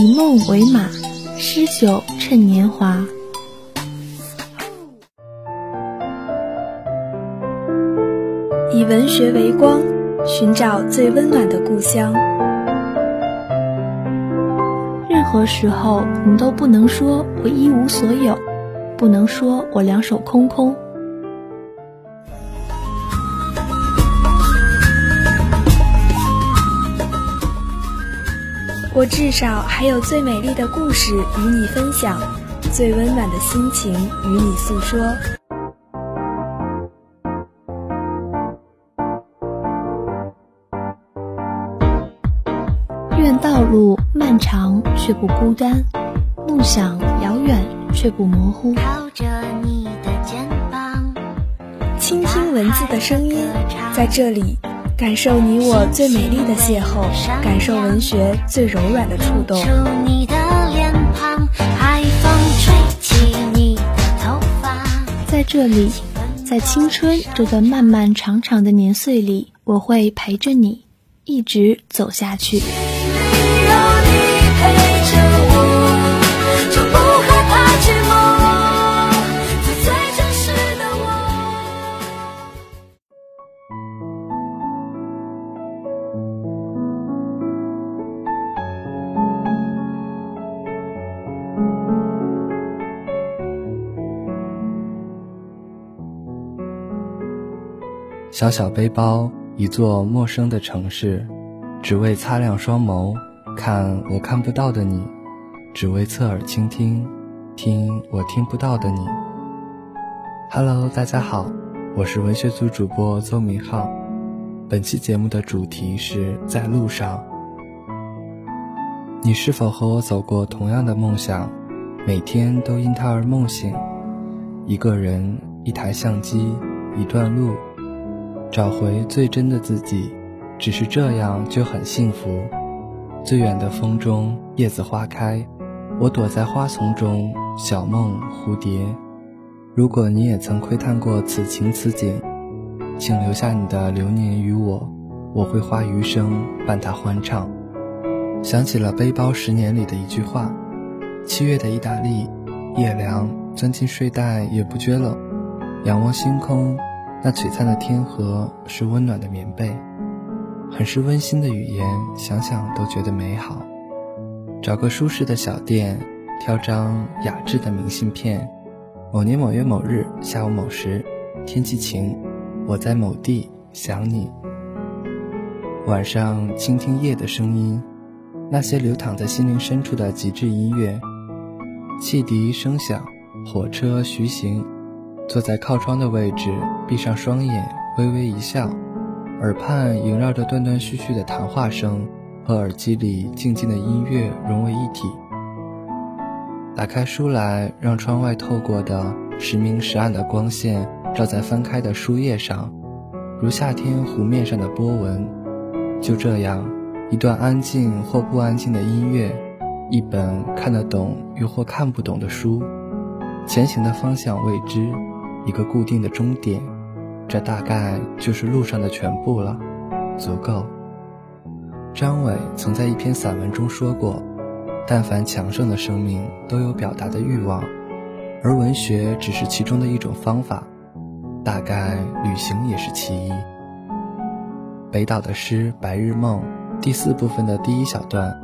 以梦为马，诗酒趁年华。以文学为光，寻找最温暖的故乡。任何时候，你都不能说我一无所有，不能说我两手空空。我至少还有最美丽的故事与你分享，最温暖的心情与你诉说。愿道路漫长却不孤单，梦想遥远却不模糊。靠着你的肩膀，倾听文字的声音，在这里感受你我最美丽的邂逅，感受文学最柔软的触动。在这里，在青春这段漫漫长长的年岁里，我会陪着你，一直走下去。小小背包，一座陌生的城市，只为擦亮双眸，看我看不到的你；只为侧耳倾听，听我听不到的你。Hello，大家好，我是文学组主播邹明浩。本期节目的主题是在路上。你是否和我走过同样的梦想？每天都因它而梦醒。一个人，一台相机，一段路。找回最真的自己，只是这样就很幸福。最远的风中，叶子花开，我躲在花丛中，小梦蝴蝶。如果你也曾窥探过此情此景，请留下你的流年与我，我会花余生伴他欢唱。想起了《背包十年》里的一句话：七月的意大利，夜凉，钻进睡袋也不觉冷，仰望星空。那璀璨的天河是温暖的棉被，很是温馨的语言，想想都觉得美好。找个舒适的小店，挑张雅致的明信片。某年某月某日下午某时，天气晴，我在某地想你。晚上倾听夜的声音，那些流淌在心灵深处的极致音乐。汽笛声响，火车徐行。坐在靠窗的位置，闭上双眼，微微一笑，耳畔萦绕着断断续续的谈话声和耳机里静静的音乐融为一体。打开书来，让窗外透过的时明时暗的光线照在翻开的书页上，如夏天湖面上的波纹。就这样，一段安静或不安静的音乐，一本看得懂又或看不懂的书，前行的方向未知。一个固定的终点，这大概就是路上的全部了，足够。张伟曾在一篇散文中说过：“但凡强盛的生命都有表达的欲望，而文学只是其中的一种方法。大概旅行也是其一。”北岛的诗《白日梦》第四部分的第一小段，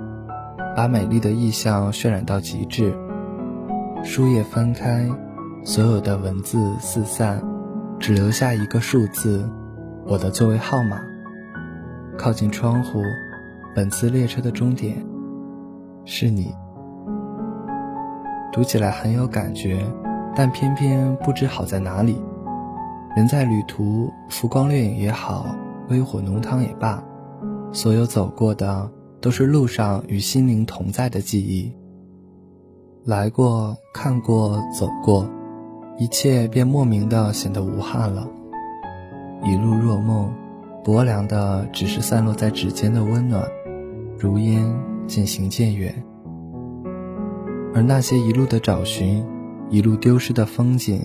把美丽的意象渲染到极致。书页翻开。所有的文字四散，只留下一个数字，我的座位号码。靠近窗户，本次列车的终点是你。读起来很有感觉，但偏偏不知好在哪里。人在旅途，浮光掠影也好，微火浓汤也罢，所有走过的都是路上与心灵同在的记忆。来过，看过，走过。一切便莫名的显得无憾了。一路若梦，薄凉的只是散落在指尖的温暖，如烟渐行渐远。而那些一路的找寻，一路丢失的风景，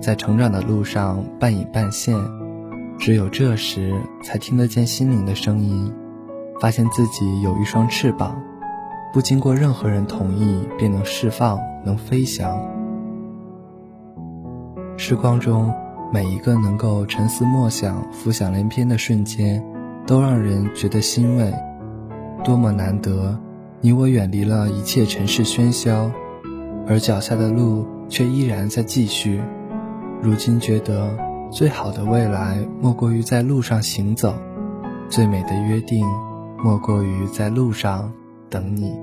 在成长的路上半隐半现，只有这时才听得见心灵的声音，发现自己有一双翅膀，不经过任何人同意便能释放、能飞翔。时光中每一个能够沉思默想、浮想联翩的瞬间，都让人觉得欣慰。多么难得，你我远离了一切尘世喧嚣，而脚下的路却依然在继续。如今觉得，最好的未来莫过于在路上行走，最美的约定莫过于在路上等你。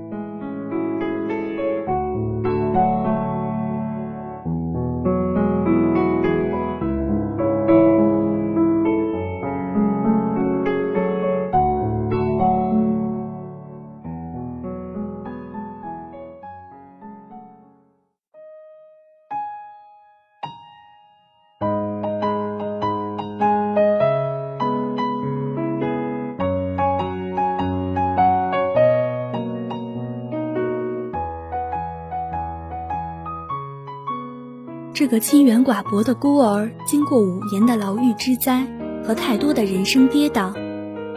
个清远寡薄的孤儿，经过五年的牢狱之灾和太多的人生跌宕，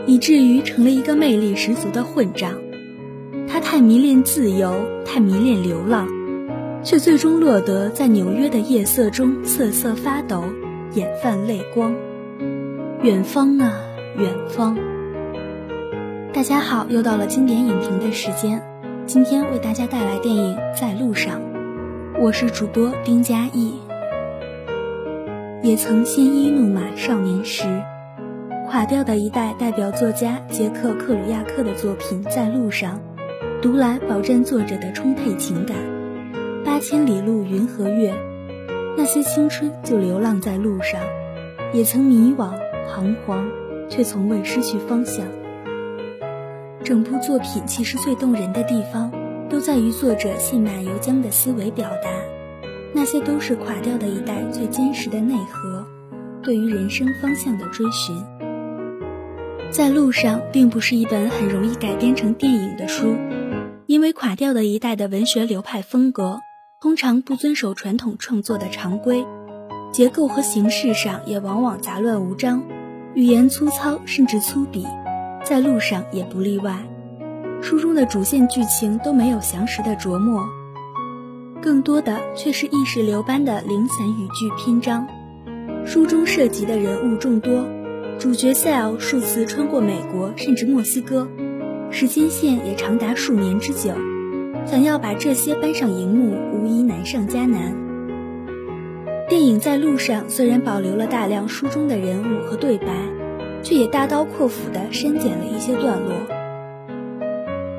以至于成了一个魅力十足的混账。他太迷恋自由，太迷恋流浪，却最终落得在纽约的夜色中瑟瑟发抖，眼泛泪光。远方啊，远方！大家好，又到了经典影评的时间，今天为大家带来电影《在路上》。我是主播丁嘉译。也曾鲜衣怒马少年时，垮掉的一代代表作家杰克·克鲁亚克的作品《在路上》，读来饱蘸作者的充沛情感。八千里路云和月，那些青春就流浪在路上，也曾迷惘彷徨，却从未失去方向。整部作品其实最动人的地方。都在于作者信马由缰的思维表达，那些都是垮掉的一代最坚实的内核，对于人生方向的追寻。在路上，并不是一本很容易改编成电影的书，因为垮掉的一代的文学流派风格，通常不遵守传统创作的常规，结构和形式上也往往杂乱无章，语言粗糙甚至粗鄙，在路上也不例外。书中的主线剧情都没有详实的琢磨，更多的却是意识流般的零散语句篇章。书中涉及的人物众多，主角塞尔数次穿过美国甚至墨西哥，时间线也长达数年之久。想要把这些搬上荧幕，无疑难上加难。电影在路上虽然保留了大量书中的人物和对白，却也大刀阔斧地删减了一些段落。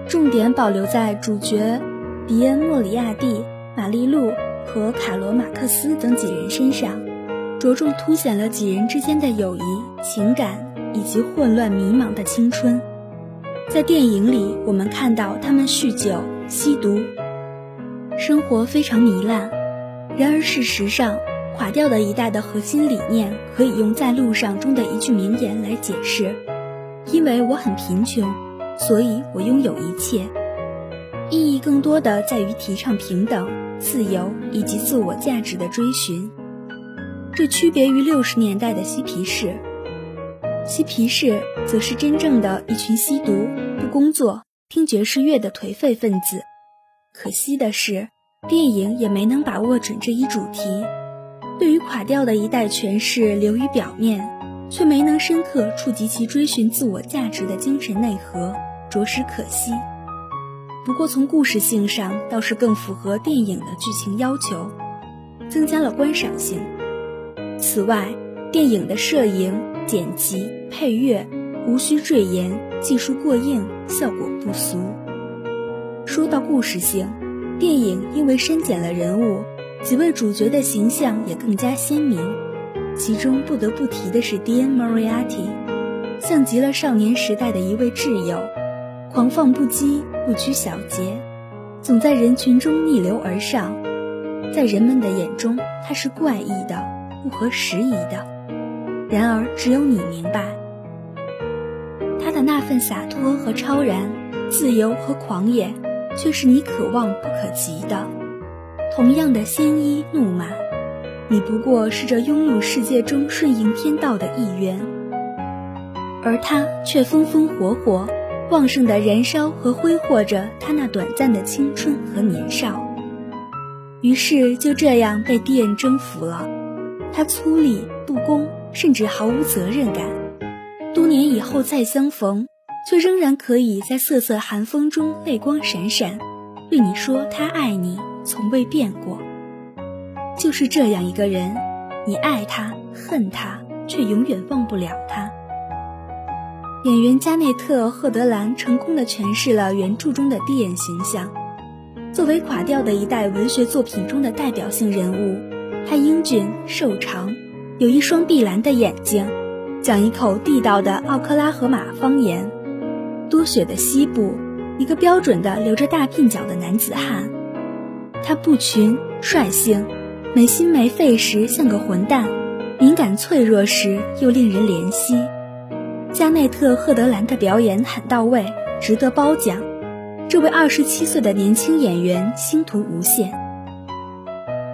重点保留在主角迪恩·莫里亚蒂、玛丽露和卡罗·马克思等几人身上，着重凸显了几人之间的友谊、情感以及混乱迷茫的青春。在电影里，我们看到他们酗酒、吸毒，生活非常糜烂。然而，事实上，垮掉的一代的核心理念可以用《在路上》中的一句名言来解释：“因为我很贫穷。”所以我拥有一切，意义更多的在于提倡平等、自由以及自我价值的追寻。这区别于六十年代的嬉皮士，嬉皮士则是真正的一群吸毒、不工作、听爵士乐的颓废分子。可惜的是，电影也没能把握准这一主题，对于垮掉的一代诠释流于表面，却没能深刻触及其追寻自我价值的精神内核。着实可惜，不过从故事性上倒是更符合电影的剧情要求，增加了观赏性。此外，电影的摄影、剪辑、配乐无需赘言，技术过硬，效果不俗。说到故事性，电影因为删减了人物，几位主角的形象也更加鲜明。其中不得不提的是 Dean Moriarty，像极了少年时代的一位挚友。狂放不羁，不拘小节，总在人群中逆流而上。在人们的眼中，他是怪异的，不合时宜的。然而，只有你明白，他的那份洒脱和超然，自由和狂野，却是你可望不可及的。同样的鲜衣怒马，你不过是这庸碌世界中顺应天道的一员，而他却风风火火。旺盛的燃烧和挥霍着他那短暂的青春和年少。于是就这样被蒂恩征服了。他粗粝、不公，甚至毫无责任感。多年以后再相逢，却仍然可以在瑟瑟寒风中泪光闪闪，对你说他爱你，从未变过。就是这样一个人，你爱他，恨他，却永远忘不了他。演员加内特·赫德兰成功的诠释了原著中的蒂眼形象。作为垮掉的一代文学作品中的代表性人物，他英俊瘦长，有一双碧蓝的眼睛，讲一口地道的奥克拉荷马方言。多雪的西部，一个标准的留着大鬓角的男子汉。他不群率性，没心没肺时像个混蛋，敏感脆弱时又令人怜惜。加内特·赫德兰的表演很到位，值得褒奖。这位二十七岁的年轻演员星途无限。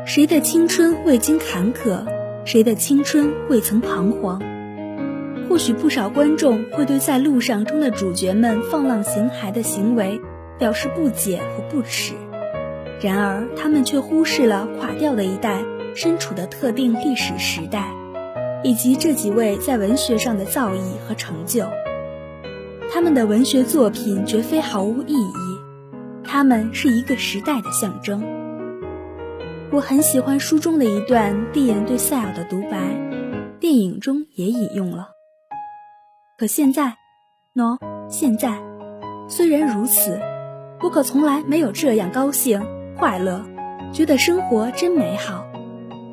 谁的青春未经坎坷？谁的青春未曾彷徨？或许不少观众会对在路上中的主角们放浪形骸的行为表示不解和不耻，然而他们却忽视了垮掉的一代身处的特定历史时代。以及这几位在文学上的造诣和成就，他们的文学作品绝非毫无意义，他们是一个时代的象征。我很喜欢书中的一段蒂恩对塞尔的独白，电影中也引用了。可现在，喏，现在，虽然如此，我可从来没有这样高兴、快乐，觉得生活真美好。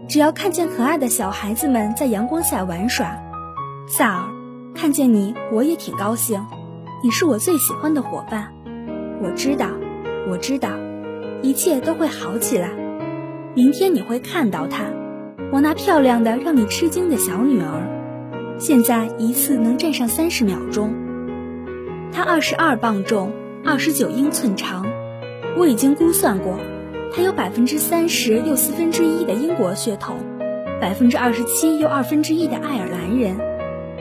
只要看见可爱的小孩子们在阳光下玩耍，萨尔，看见你我也挺高兴。你是我最喜欢的伙伴。我知道，我知道，一切都会好起来。明天你会看到她，我那漂亮的让你吃惊的小女儿。现在一次能站上三十秒钟。她二十二磅重，二十九英寸长。我已经估算过。他有百分之三十又四分之一的英国血统，百分之二十七又二分之一的爱尔兰人，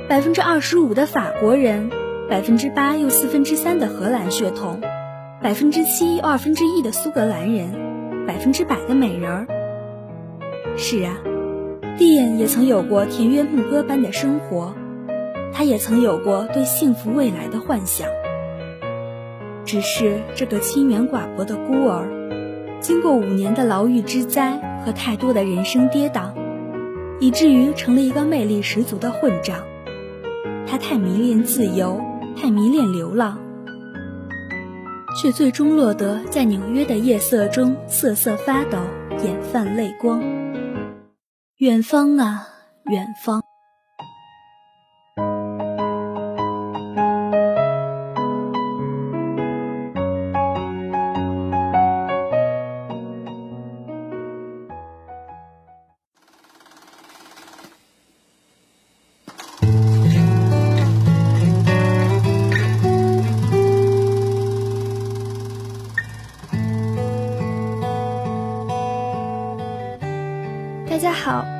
百分之二十五的法国人，百分之八又四分之三的荷兰血统，百分之七又二分之一的苏格兰人，百分之百的美人儿。是啊，蒂恩也曾有过田园牧歌般的生活，他也曾有过对幸福未来的幻想。只是这个清远寡薄的孤儿。经过五年的牢狱之灾和太多的人生跌宕，以至于成了一个魅力十足的混账。他太迷恋自由，太迷恋流浪，却最终落得在纽约的夜色中瑟瑟发抖，眼泛泪光。远方啊，远方。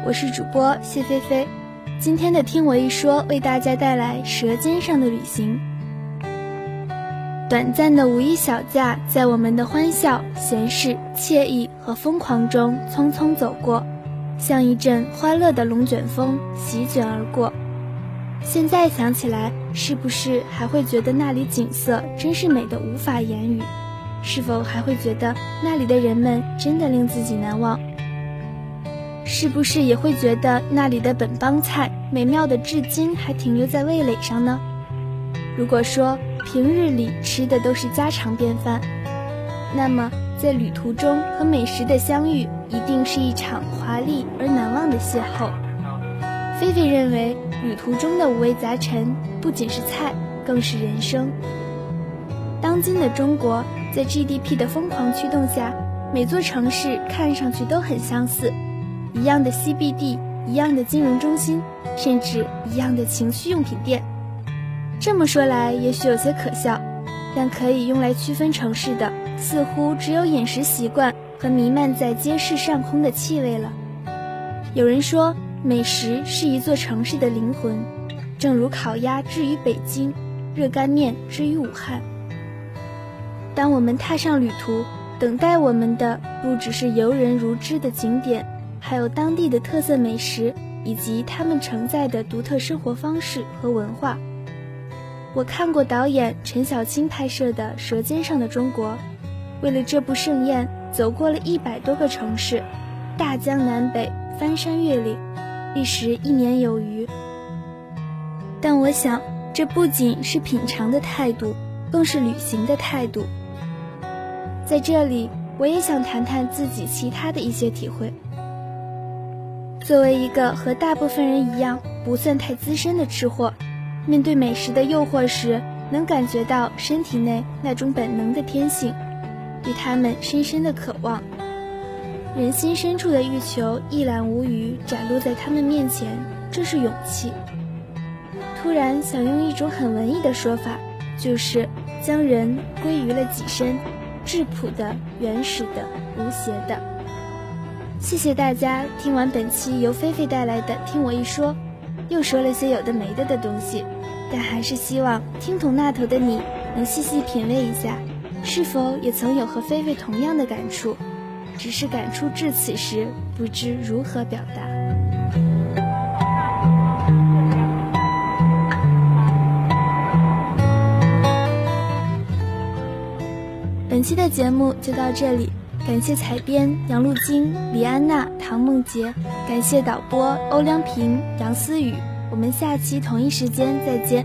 我是主播谢菲菲。今天的听我一说，为大家带来《舌尖上的旅行》。短暂的五一小假，在我们的欢笑、闲适、惬意和疯狂中匆匆走过，像一阵欢乐的龙卷风席卷而过。现在想起来，是不是还会觉得那里景色真是美的无法言语？是否还会觉得那里的人们真的令自己难忘？是不是也会觉得那里的本帮菜美妙的至今还停留在味蕾上呢？如果说平日里吃的都是家常便饭，那么在旅途中和美食的相遇一定是一场华丽而难忘的邂逅。菲菲认为，旅途中的五味杂陈不仅是菜，更是人生。当今的中国，在 GDP 的疯狂驱动下，每座城市看上去都很相似。一样的 CBD，一样的金融中心，甚至一样的情趣用品店。这么说来，也许有些可笑，但可以用来区分城市的，似乎只有饮食习惯和弥漫在街市上空的气味了。有人说，美食是一座城市的灵魂，正如烤鸭之于北京，热干面之于武汉。当我们踏上旅途，等待我们的不只是游人如织的景点，还有当地的特色美食以及他们承载的独特生活方式和文化。我看过导演陈小青拍摄的《舌尖上的中国》，为了这部盛宴，走过了一百多个城市，大江南北，翻山越岭，历时一年有余。但我想，这不仅是品尝的态度，更是旅行的态度。在这里，我也想谈谈自己其他的一些体会。作为一个和大部分人一样不算太资深的吃货，面对美食的诱惑时，能感觉到身体内那种本能的天性，对他们深深的渴望。人心深处的欲求一览无余展露在他们面前，这是勇气。突然想用一种很文艺的说法，就是将人归于了己身，质朴的、原始的、无邪的。谢谢大家听完本期由菲菲带来的《听我一说》，又说了些有的没的的东西，但还是希望听筒那头的你能细细品味一下，是否也曾有和菲菲同样的感触，只是感触至此时不知如何表达。本期的节目就到这里，感谢采编杨露晶、李安娜、唐梦洁，感谢导播欧良平、杨思雨。我们下期同一时间再见。